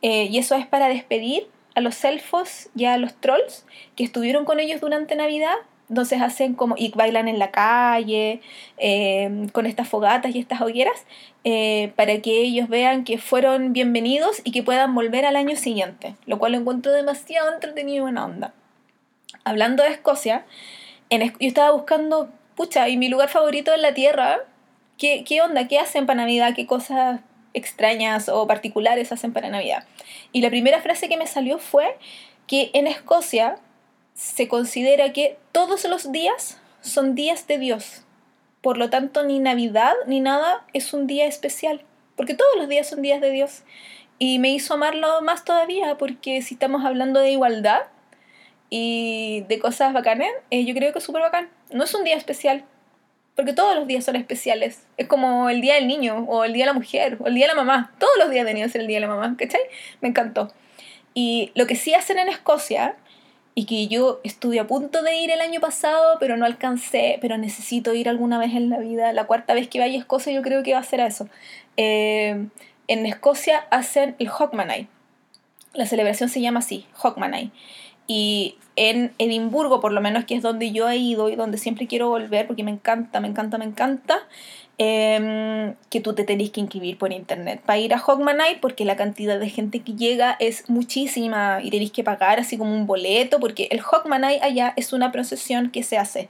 Eh, y eso es para despedir a los elfos y a los trolls que estuvieron con ellos durante Navidad. Entonces hacen como, y bailan en la calle, eh, con estas fogatas y estas hogueras, eh, para que ellos vean que fueron bienvenidos y que puedan volver al año siguiente, lo cual lo encuentro demasiado entretenido y buena onda. Hablando de Escocia, en, yo estaba buscando, pucha, y mi lugar favorito en la Tierra, ¿qué, qué onda? ¿Qué hacen para Navidad? ¿Qué cosas extrañas o particulares hacen para Navidad. Y la primera frase que me salió fue que en Escocia se considera que todos los días son días de Dios. Por lo tanto, ni Navidad ni nada es un día especial, porque todos los días son días de Dios. Y me hizo amarlo más todavía, porque si estamos hablando de igualdad y de cosas bacanas, eh, yo creo que es súper bacán. No es un día especial, porque todos los días son especiales. Es como el día del niño, o el día de la mujer, o el día de la mamá. Todos los días tenían ser el día de la mamá, ¿cachai? Me encantó. Y lo que sí hacen en Escocia, y que yo estuve a punto de ir el año pasado, pero no alcancé, pero necesito ir alguna vez en la vida. La cuarta vez que vaya a Escocia yo creo que va a ser a eso. Eh, en Escocia hacen el Hogmanay. La celebración se llama así, Hogmanay. Y en Edimburgo, por lo menos, que es donde yo he ido y donde siempre quiero volver, porque me encanta, me encanta, me encanta, em, que tú te tenés que inscribir por internet para ir a Hogmanay, porque la cantidad de gente que llega es muchísima y tenéis que pagar así como un boleto, porque el Hogmanay allá es una procesión que se hace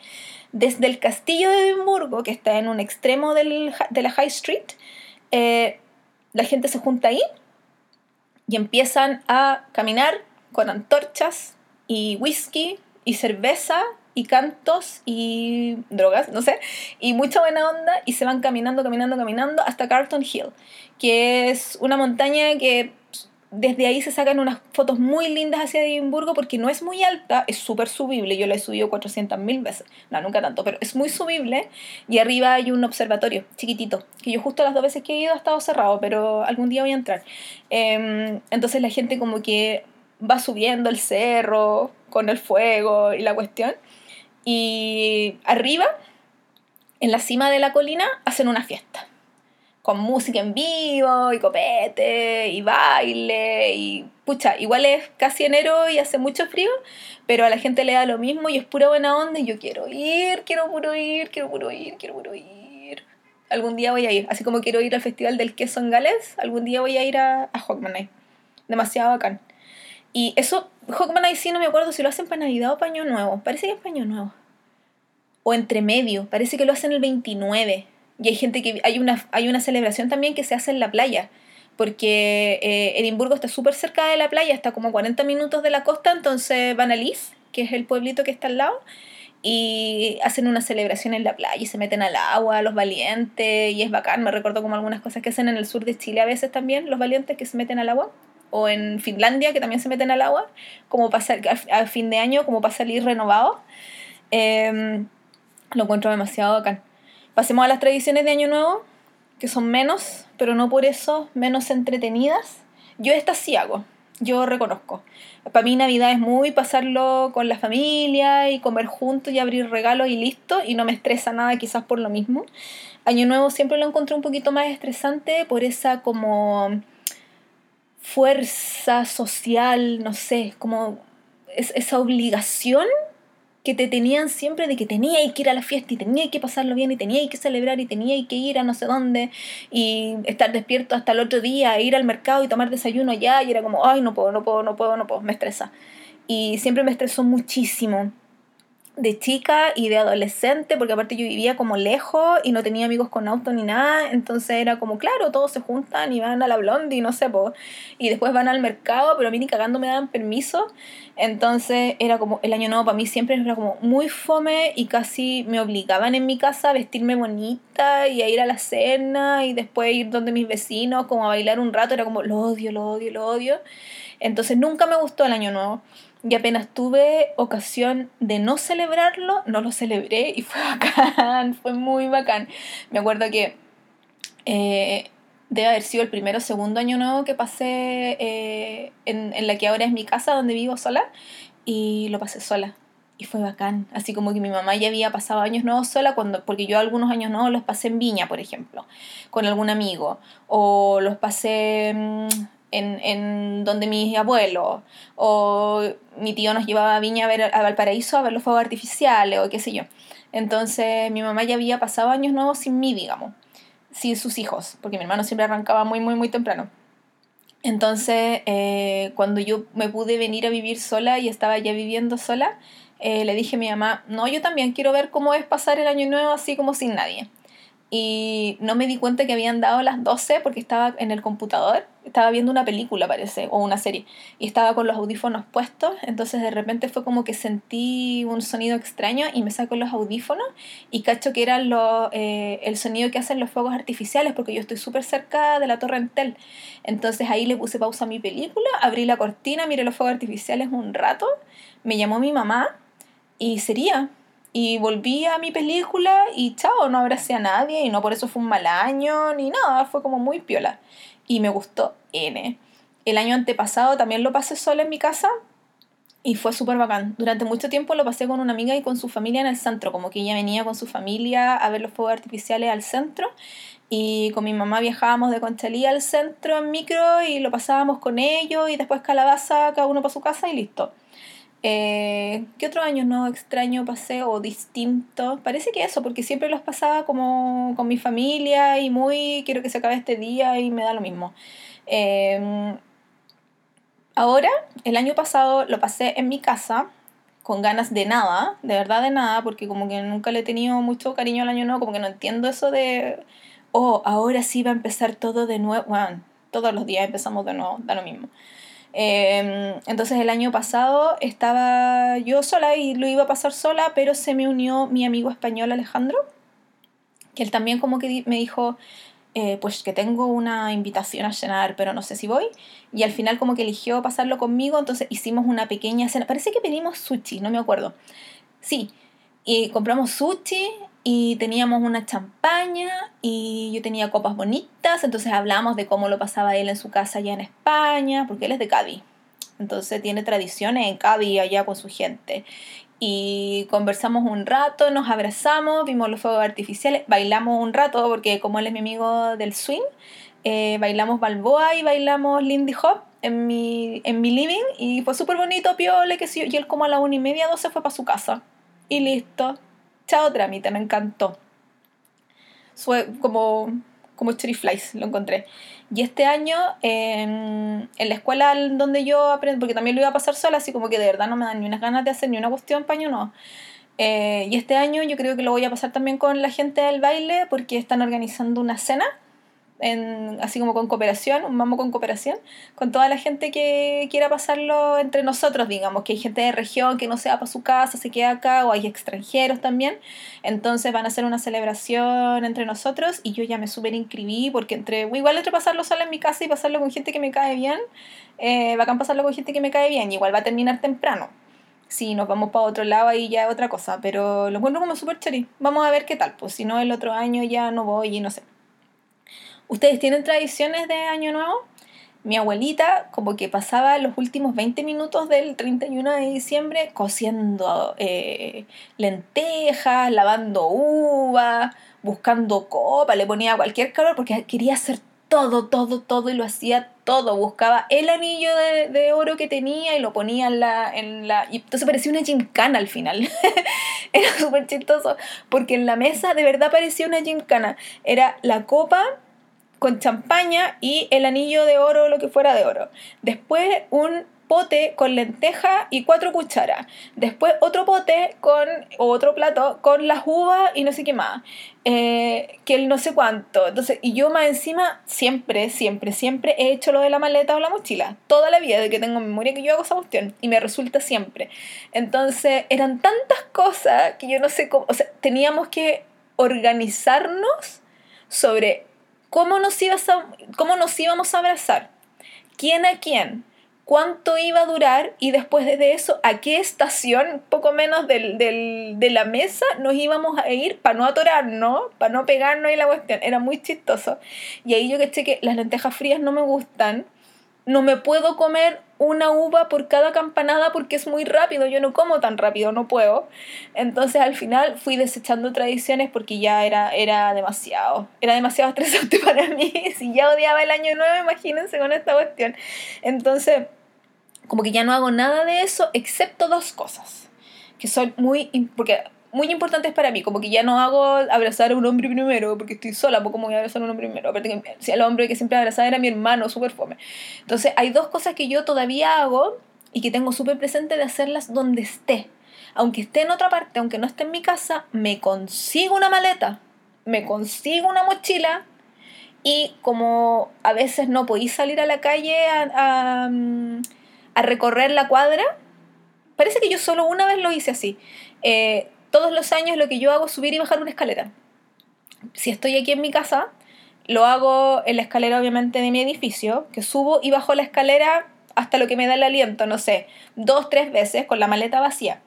desde el castillo de Edimburgo, que está en un extremo del, de la High Street, eh, la gente se junta ahí y empiezan a caminar con antorchas y whisky y cerveza y cantos y drogas, no sé, y mucha buena onda y se van caminando, caminando, caminando hasta Carlton Hill, que es una montaña que desde ahí se sacan unas fotos muy lindas hacia Edimburgo porque no es muy alta, es súper subible, yo la he subido 400.000 veces, no, nunca tanto, pero es muy subible y arriba hay un observatorio chiquitito, que yo justo las dos veces que he ido ha estado cerrado, pero algún día voy a entrar. Em, entonces la gente como que va subiendo el cerro con el fuego y la cuestión. Y arriba, en la cima de la colina, hacen una fiesta. Con música en vivo y copete y baile y pucha, igual es casi enero y hace mucho frío, pero a la gente le da lo mismo y es pura buena onda y yo quiero ir, quiero puro ir, quiero puro ir, quiero puro ir. Algún día voy a ir, así como quiero ir al festival del queso en Gales, algún día voy a ir a, a. Demasiado bacán. Y eso, Hawkman sí no me acuerdo si lo hacen para Navidad o para Nuevo. Parece que es para Nuevo. O entre medio. Parece que lo hacen el 29. Y hay gente que. Hay una, hay una celebración también que se hace en la playa. Porque eh, Edimburgo está súper cerca de la playa, está como 40 minutos de la costa. Entonces van a Lis, que es el pueblito que está al lado. Y hacen una celebración en la playa y se meten al agua, los valientes. Y es bacán. Me recuerdo como algunas cosas que hacen en el sur de Chile a veces también, los valientes que se meten al agua o en Finlandia, que también se meten al agua, como pasar a fin de año, como para salir renovado. Em, lo encuentro demasiado bacán. Pasemos a las tradiciones de Año Nuevo, que son menos, pero no por eso menos entretenidas. Yo estas sí hago, yo reconozco. Para mí Navidad es muy pasarlo con la familia y comer juntos y abrir regalos y listo, y no me estresa nada quizás por lo mismo. Año Nuevo siempre lo encontré un poquito más estresante por esa como fuerza social, no sé, como esa obligación que te tenían siempre de que teníais que ir a la fiesta y teníais que pasarlo bien y teníais que celebrar y teníais que ir a no sé dónde y estar despierto hasta el otro día, ir al mercado y tomar desayuno allá y era como, ay, no puedo, no puedo, no puedo, no puedo, me estresa. Y siempre me estresó muchísimo de chica y de adolescente, porque aparte yo vivía como lejos y no tenía amigos con auto ni nada, entonces era como, claro, todos se juntan y van a la blondie, no sé, po, y después van al mercado, pero a mí ni cagando me daban permiso, entonces era como, el año nuevo para mí siempre era como muy fome y casi me obligaban en mi casa a vestirme bonita y a ir a la cena y después ir donde mis vecinos como a bailar un rato, era como lo odio, lo odio, lo odio. Entonces nunca me gustó el año nuevo. Y apenas tuve ocasión de no celebrarlo, no lo celebré y fue bacán, fue muy bacán. Me acuerdo que eh, debe haber sido el primero o segundo año nuevo que pasé eh, en, en la que ahora es mi casa donde vivo sola y lo pasé sola y fue bacán. Así como que mi mamá ya había pasado años nuevos sola, cuando, porque yo algunos años nuevos los pasé en Viña, por ejemplo, con algún amigo, o los pasé mm, en, en donde mis abuelos, o mi tío nos llevaba a Viña a ver a Valparaíso a ver los fuegos artificiales, o qué sé yo. Entonces mi mamá ya había pasado años nuevos sin mí, digamos, sin sus hijos, porque mi hermano siempre arrancaba muy, muy, muy temprano. Entonces, eh, cuando yo me pude venir a vivir sola y estaba ya viviendo sola, eh, le dije a mi mamá, no, yo también quiero ver cómo es pasar el año nuevo así como sin nadie. Y no me di cuenta que habían dado las 12 porque estaba en el computador, estaba viendo una película parece, o una serie, y estaba con los audífonos puestos, entonces de repente fue como que sentí un sonido extraño y me saco los audífonos y cacho que era eh, el sonido que hacen los fuegos artificiales porque yo estoy súper cerca de la torre Entel. Entonces ahí le puse pausa a mi película, abrí la cortina, miré los fuegos artificiales un rato, me llamó mi mamá y sería. Y volví a mi película y chao, no abracé a nadie y no por eso fue un mal año ni nada, fue como muy piola. Y me gustó N. El año antepasado también lo pasé sola en mi casa y fue súper bacán. Durante mucho tiempo lo pasé con una amiga y con su familia en el centro, como que ella venía con su familia a ver los fuegos artificiales al centro y con mi mamá viajábamos de Conchalí al centro en micro y lo pasábamos con ellos y después calabaza cada uno para su casa y listo. Eh, ¿Qué otro año no extraño pasé o distinto? Parece que eso, porque siempre los pasaba como con mi familia y muy quiero que se acabe este día y me da lo mismo. Em, ahora, el año pasado lo pasé en mi casa con ganas de nada, de verdad de nada, porque como que nunca le he tenido mucho cariño al año nuevo, como que no entiendo eso de, oh, ahora sí va a empezar todo de nuevo. Todos los días empezamos de nuevo, da lo mismo. Em, entonces el año pasado estaba yo sola y lo iba a pasar sola, pero se me unió mi amigo español Alejandro, que él también como que me dijo, eh, pues que tengo una invitación a cenar, pero no sé si voy. Y al final como que eligió pasarlo conmigo, entonces hicimos una pequeña cena. Parece que pedimos sushi, no me acuerdo. Sí, y compramos sushi y teníamos una champaña y yo tenía copas bonitas, entonces hablamos de cómo lo pasaba él en su casa allá en España, porque él es de Cádiz. Entonces tiene tradiciones en Cádiz allá con su gente. Y conversamos un rato, nos abrazamos, vimos los fuegos artificiales, bailamos un rato, porque como él es mi amigo del swing, eh, bailamos Balboa y bailamos Lindy Hop en mi, en mi living y fue súper bonito, piole, que sí, y él como a la una y media, dos se fue para su casa. Y listo, chao trámite, me encantó. Como, como Cherry Flies, lo encontré. Y este año, en, en la escuela donde yo aprendí, porque también lo iba a pasar sola, así como que de verdad no me dan ni unas ganas de hacer ni una cuestión paño, no. Eh, y este año yo creo que lo voy a pasar también con la gente del baile, porque están organizando una cena así como con cooperación, un mambo con cooperación, con toda la gente que quiera pasarlo entre nosotros, digamos, que hay gente de región que no se va para su casa, se queda acá, o hay extranjeros también, entonces van a hacer una celebración entre nosotros y yo ya me súper inscribí porque entre, igual entre pasarlo solo en mi casa y pasarlo con gente que me cae bien, eh, bacán pasarlo con gente que me cae bien, igual va a terminar temprano. Si nos vamos para otro lado ahí ya otra cosa, pero lo encuentro como súper chévere. Vamos a ver qué tal, pues si no el otro año ya no voy y no sé. ¿Ustedes tienen tradiciones de Año Nuevo? Mi abuelita como que pasaba los últimos 20 minutos del 31 de diciembre cociendo eh, lentejas, lavando uva, buscando copa, le ponía cualquier calor porque quería hacer todo, todo, todo y lo hacía todo. Buscaba el anillo de, oro que tenía y lo ponía en la... En la y entonces parecía una gincana al final. Era súper chistoso porque en la mesa de verdad parecía una gincana. Era la copa con champaña y el anillo de oro, lo que fuera de oro. Después un pote con lenteja y cuatro cucharas. Después otro pote con otro plato con las uvas y no sé qué más. Eh, que el no sé cuánto. Entonces, y yo más encima, siempre, siempre, siempre he hecho lo de la maleta o la mochila. Toda la vida de que tengo memoria que yo hago esa cuestión. Y me resulta siempre. Entonces, eran tantas cosas que yo no sé cómo. O sea, teníamos que organizarnos sobre cómo nos, cómo nos íbamos a abrazar, quién a quién, cuánto iba a durar y después de eso a qué estación, poco menos del, de la mesa, nos íbamos a ir para no atorarnos, para no pegarnos y la cuestión. Era muy chistoso. Y ahí yo que que las lentejas frías no me gustan no me puedo comer una uva por cada campanada porque es muy rápido, yo no como tan rápido, no puedo. Entonces al final fui desechando tradiciones porque ya era, era demasiado, era demasiado estresante para mí. Si ya odiaba el año nuevo, imagínense con esta cuestión. Entonces, como que ya no hago nada de eso excepto dos cosas, que son muy... porque muy importantes para mí, como que ya no hago abrazar a un hombre primero, porque estoy sola, pues como voy a abrazar a un hombre primero. Que si el hombre que siempre abrazaba era mi hermano, súper fome. Entonces hay dos cosas que yo todavía hago y que tengo súper presente de hacerlas donde esté. Aunque esté en otra parte, aunque no esté en mi casa, me consigo una maleta, me consigo una mochila y como a veces no podéis salir a la calle a, a, recorrer la cuadra, parece que yo solo una vez lo hice así. Eh, todos los años lo que yo hago es subir y bajar una escalera. Si estoy aquí en mi casa, lo hago en la escalera obviamente de mi edificio, que subo y bajo la escalera hasta lo que me da el aliento, no sé, dos, tres veces con la maleta vacía.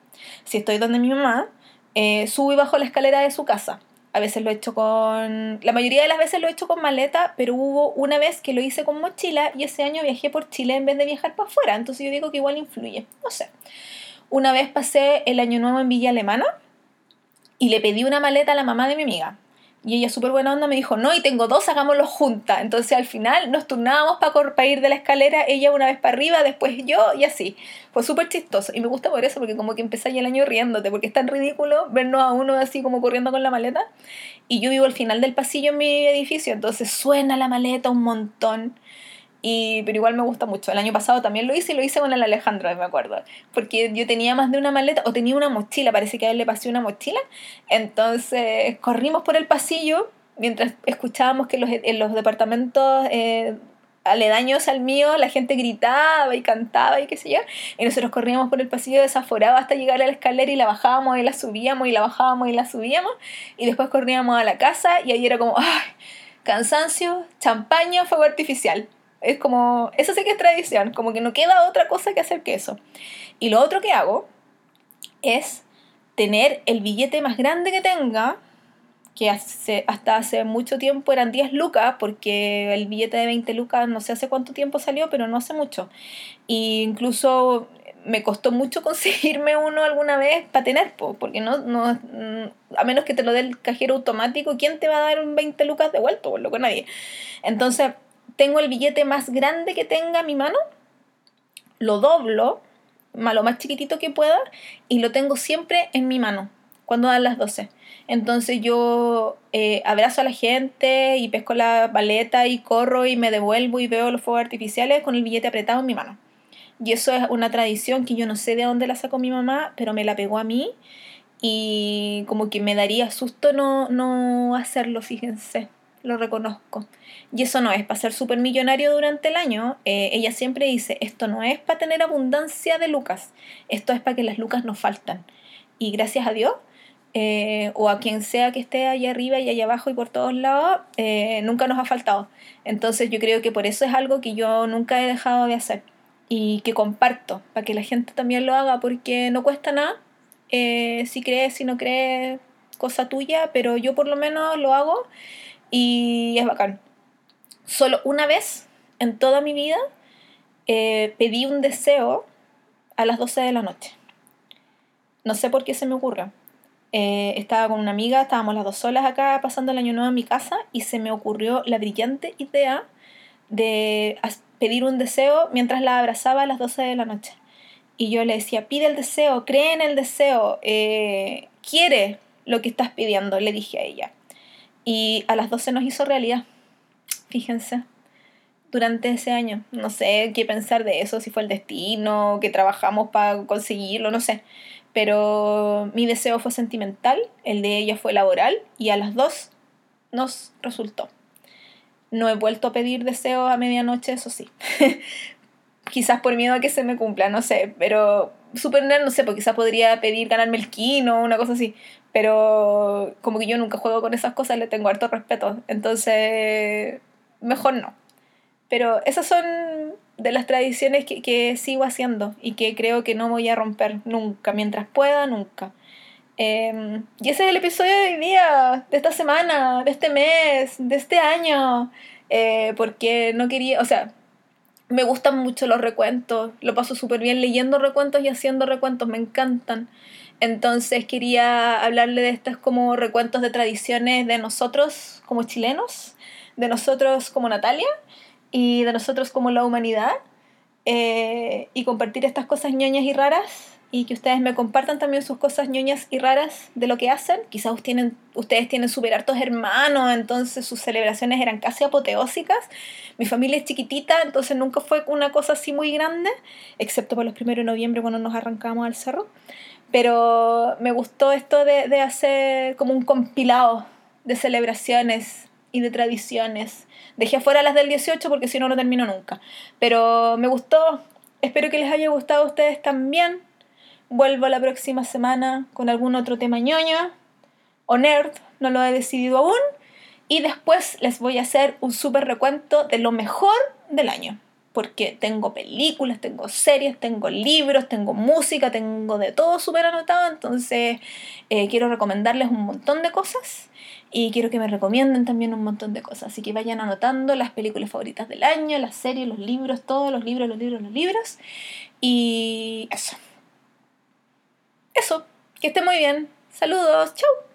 Si estoy donde mi mamá, eh, subo y bajo la escalera de su casa. A veces lo he hecho con... La mayoría de las veces lo he hecho con maleta, pero hubo una vez que lo hice con mochila y ese año viajé por Chile en vez de viajar para afuera. Entonces yo digo que igual influye. No sé. Una vez pasé el año nuevo en Villa Alemana y le pedí una maleta a la mamá de mi amiga. Y ella, súper buena onda, me dijo, no, y tengo dos, hagámoslo juntas. Entonces al final nos turnábamos para ir de la escalera, ella una vez para arriba, después yo, y así. Fue súper chistoso. Y me gusta por eso, porque como que empecé el año riéndote, porque es tan ridículo vernos a uno así como corriendo con la maleta. Y yo vivo al final del pasillo en mi edificio, entonces suena la maleta un montón. Pero igual me gusta mucho. El año pasado también lo hice y lo hice con el Alejandro, me acuerdo. Porque yo tenía más de una maleta, o tenía una mochila, parece que a él le pasé una mochila. Entonces corrimos por el pasillo mientras escuchábamos que los, en los departamentos eh, aledaños al mío la gente gritaba y cantaba y qué sé yo. Y nosotros corríamos por el pasillo desaforado hasta llegar a la escalera y la bajábamos y la subíamos y la bajábamos y la subíamos. Y después corríamos a la casa y ahí era como, ¡ay! Cansancio, champaña, fuego artificial. Es como, eso sí que es tradición, como que no queda otra cosa que hacer que eso. Y lo otro que hago es tener el billete más grande que tenga, que hace, hasta hace mucho tiempo eran 10 lucas, porque el billete de 20 lucas no sé hace cuánto tiempo salió, pero no hace mucho. Y incluso me costó mucho conseguirme uno alguna vez para tener, porque no, no, a menos que te lo dé el cajero automático, ¿quién te va a dar un 20 lucas de vuelto? Por lo que nadie. Entonces, tengo el billete más grande que tenga en mi mano, lo doblo, lo más chiquitito que pueda, y lo tengo siempre en mi mano cuando dan las 12. Entonces yo eh, abrazo a la gente y pesco la paleta y corro y me devuelvo y veo los fuegos artificiales con el billete apretado en mi mano. Y eso es una tradición que yo no sé de dónde la sacó mi mamá, pero me la pegó a mí y como que me daría susto no, no hacerlo, fíjense lo reconozco. Y eso no es para ser súper millonario durante el año. Eh, ella siempre dice, esto no es para tener abundancia de lucas, esto es para que las lucas nos faltan. Y gracias a Dios, eh, o a quien sea que esté allá arriba y allá abajo y por todos lados, eh, nunca nos ha faltado. Entonces yo creo que por eso es algo que yo nunca he dejado de hacer y que comparto, para que la gente también lo haga, porque no cuesta nada. si crees, si no crees, cosa tuya, pero yo por lo menos lo hago y es bacán. Solo una vez en toda mi vida eh, pedí un deseo a las 12 de la noche. No sé por qué se me ocurre. Eh, estaba con una amiga, estábamos las dos solas acá pasando el año nuevo en mi casa y se me ocurrió la brillante idea de pedir un deseo mientras la abrazaba a las 12 de la noche. Y yo le decía, pide el deseo, cree en el deseo, eh, quiere lo que estás pidiendo, le dije a ella. Y a las 12 nos hizo realidad. Fíjense. Durante ese año. No sé qué pensar de eso, si fue el destino, que trabajamos para conseguirlo, no sé. Pero mi deseo fue sentimental, el de ella fue laboral y a las dos nos resultó. No he vuelto a pedir deseos a medianoche, eso sí. quizás por miedo a que se me cumpla, no sé, pero super no sé, porque quizás podría pedir ganarme el kino o una cosa así, Pero como que yo nunca juego con esas cosas, le tengo harto respeto. Entonces, mejor no. Pero esas son de las tradiciones que, que sigo haciendo y que creo que no voy a romper nunca, mientras pueda, nunca. Em, y ese es el episodio de hoy día, de esta semana, de este mes, de este año. Eh, porque no quería, o sea, me gustan mucho los recuentos, lo paso súper bien leyendo recuentos y haciendo recuentos, me encantan. Entonces quería hablarle de estos como recuentos de tradiciones de nosotros como chilenos, de nosotros como Natalia y de nosotros como la humanidad eh, y compartir estas cosas ñoñas y raras y que ustedes me compartan también sus cosas ñoñas y raras de lo que hacen. Quizás tienen, ustedes tienen hartos hermanos, entonces sus celebraciones eran casi apoteósicas. Mi familia es chiquitita, entonces nunca fue una cosa así muy grande, excepto por los primeros de noviembre cuando nos arrancamos al cerro. Pero me gustó esto de, de hacer como un compilado de celebraciones y de tradiciones. Dejé afuera las del 18 porque si no, no termino nunca. Pero me gustó. Espero que les haya gustado a ustedes también. Vuelvo la próxima semana con algún otro tema ñoño o nerd, no lo he decidido aún. Y después les voy a hacer un súper recuento de lo mejor del año. Porque tengo películas, tengo series, tengo libros, tengo música, tengo de todo súper anotado. Entonces eh, quiero recomendarles un montón de cosas. Y quiero que me recomienden también un montón de cosas. Así que vayan anotando las películas favoritas del año, las series, los libros, todos los libros, los libros, los libros. Y eso. Eso. Que esté muy bien. Saludos. Chau.